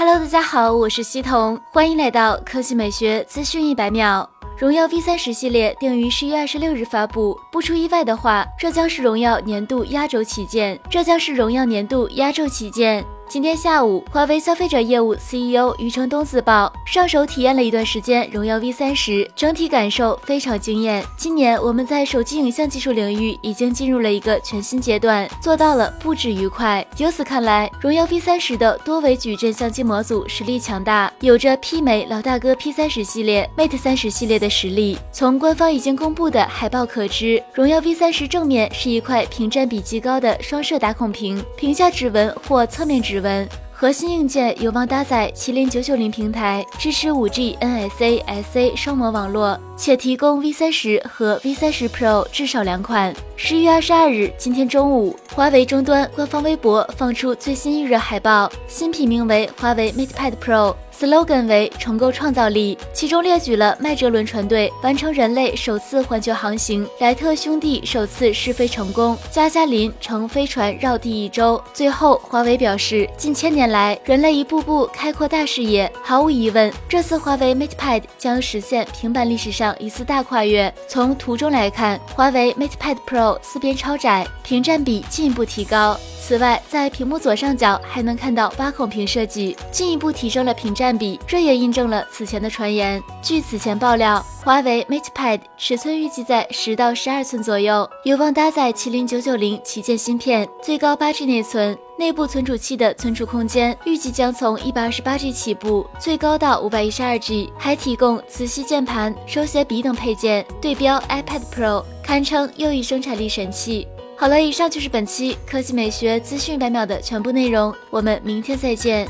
Hello，大家好，我是西彤，欢迎来到科技美学资讯一百秒。荣耀 V 三十系列定于十一月二十六日发布，不出意外的话，这将是荣耀年度压轴旗舰。这将是荣耀年度压轴旗舰。今天下午，华为消费者业务 CEO 余承东自曝，上手体验了一段时间荣耀 V 三十，整体感受非常惊艳。今年我们在手机影像技术领域已经进入了一个全新阶段，做到了不止愉快。由此看来，荣耀 V 三十的多维矩阵相机模组实力强大，有着媲美老大哥 P 三十系列、Mate 三十系列的实力。从官方已经公布的海报可知，荣耀 V 三十正面是一块屏占比极高的双摄打孔屏，屏下指纹或侧面指。文核心硬件有望搭载麒麟九九零平台，支持五 G NSA SA 双模网络，且提供 V 三十和 V 三十 Pro 至少两款。十一月二十二日，今天中午，华为终端官方微博放出最新预热海报，新品名为华为 MatePad Pro。slogan 为重构创造力，其中列举了麦哲伦船队完成人类首次环球航行，莱特兄弟首次试飞成功，加加林乘飞船绕地一周。最后，华为表示，近千年来，人类一步步开阔大视野，毫无疑问，这次华为 MatePad 将实现平板历史上一次大跨越。从图中来看，华为 MatePad Pro 四边超窄，屏占比进一步提高。此外，在屏幕左上角还能看到八孔屏设计，进一步提升了屏占比。这也印证了此前的传言。据此前爆料，华为 MatePad 尺寸预计在十到十二寸左右，有望搭载麒麟九九零旗舰芯片，最高八 G 内存。内部存储器的存储空间预计将从一百二十八 G 起步，最高到五百一十二 G，还提供磁吸键盘、手写笔等配件，对标 iPad Pro，堪称又一生产力神器。好了，以上就是本期科技美学资讯百秒的全部内容，我们明天再见。